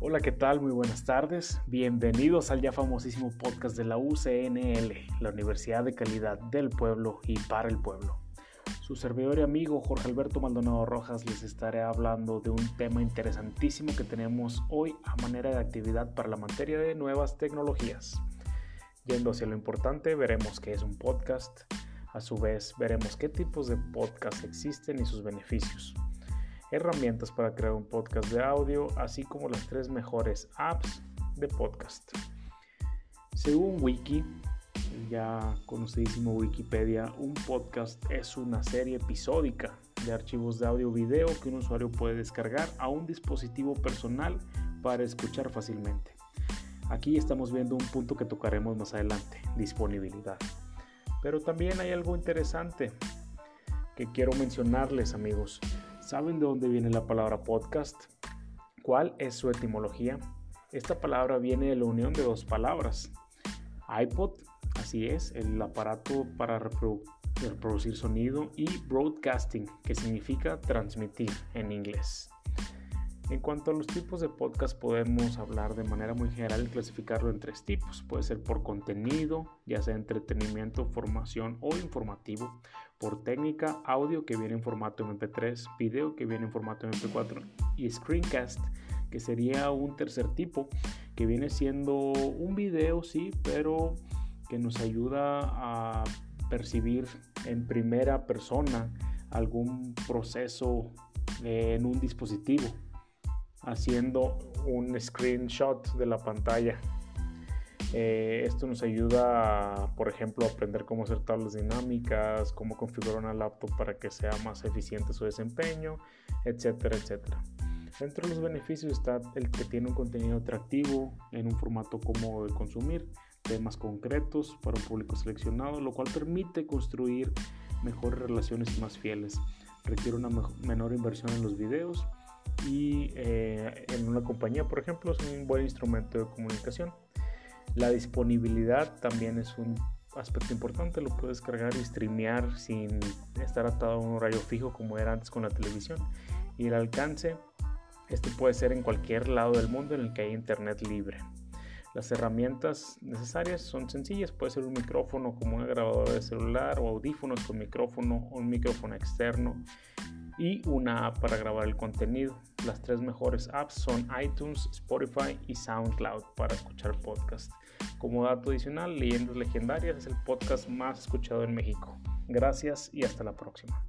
Hola, ¿qué tal? Muy buenas tardes. Bienvenidos al ya famosísimo podcast de la UCNL, la Universidad de Calidad del Pueblo y para el Pueblo. Su servidor y amigo Jorge Alberto Maldonado Rojas les estaré hablando de un tema interesantísimo que tenemos hoy a manera de actividad para la materia de nuevas tecnologías. Yendo hacia lo importante, veremos qué es un podcast. A su vez, veremos qué tipos de podcast existen y sus beneficios herramientas para crear un podcast de audio, así como las tres mejores apps de podcast. Según Wiki, ya conocidísimo Wikipedia, un podcast es una serie episódica de archivos de audio video que un usuario puede descargar a un dispositivo personal para escuchar fácilmente. Aquí estamos viendo un punto que tocaremos más adelante, disponibilidad. Pero también hay algo interesante que quiero mencionarles amigos. ¿Saben de dónde viene la palabra podcast? ¿Cuál es su etimología? Esta palabra viene de la unión de dos palabras. iPod, así es, el aparato para reproducir sonido, y broadcasting, que significa transmitir en inglés. En cuanto a los tipos de podcast, podemos hablar de manera muy general y clasificarlo en tres tipos. Puede ser por contenido, ya sea entretenimiento, formación o informativo. Por técnica, audio que viene en formato MP3, video que viene en formato MP4 y screencast que sería un tercer tipo que viene siendo un video, sí, pero que nos ayuda a percibir en primera persona algún proceso en un dispositivo haciendo un screenshot de la pantalla. Eh, esto nos ayuda, por ejemplo, a aprender cómo hacer tablas dinámicas, cómo configurar una laptop para que sea más eficiente su desempeño, etcétera, etcétera. Dentro de los beneficios está el que tiene un contenido atractivo en un formato cómodo de consumir, temas concretos para un público seleccionado, lo cual permite construir mejores relaciones más fieles. Requiere una menor inversión en los videos y eh, en una compañía, por ejemplo, es un buen instrumento de comunicación. La disponibilidad también es un aspecto importante, lo puedes cargar y streamear sin estar atado a un horario fijo como era antes con la televisión. Y el alcance, este puede ser en cualquier lado del mundo en el que hay internet libre. Las herramientas necesarias son sencillas, puede ser un micrófono como una grabadora de celular o audífonos con micrófono o un micrófono externo y una app para grabar el contenido. Las tres mejores apps son iTunes, Spotify y SoundCloud para escuchar podcast. Como dato adicional, Leyendas Legendarias es el podcast más escuchado en México. Gracias y hasta la próxima.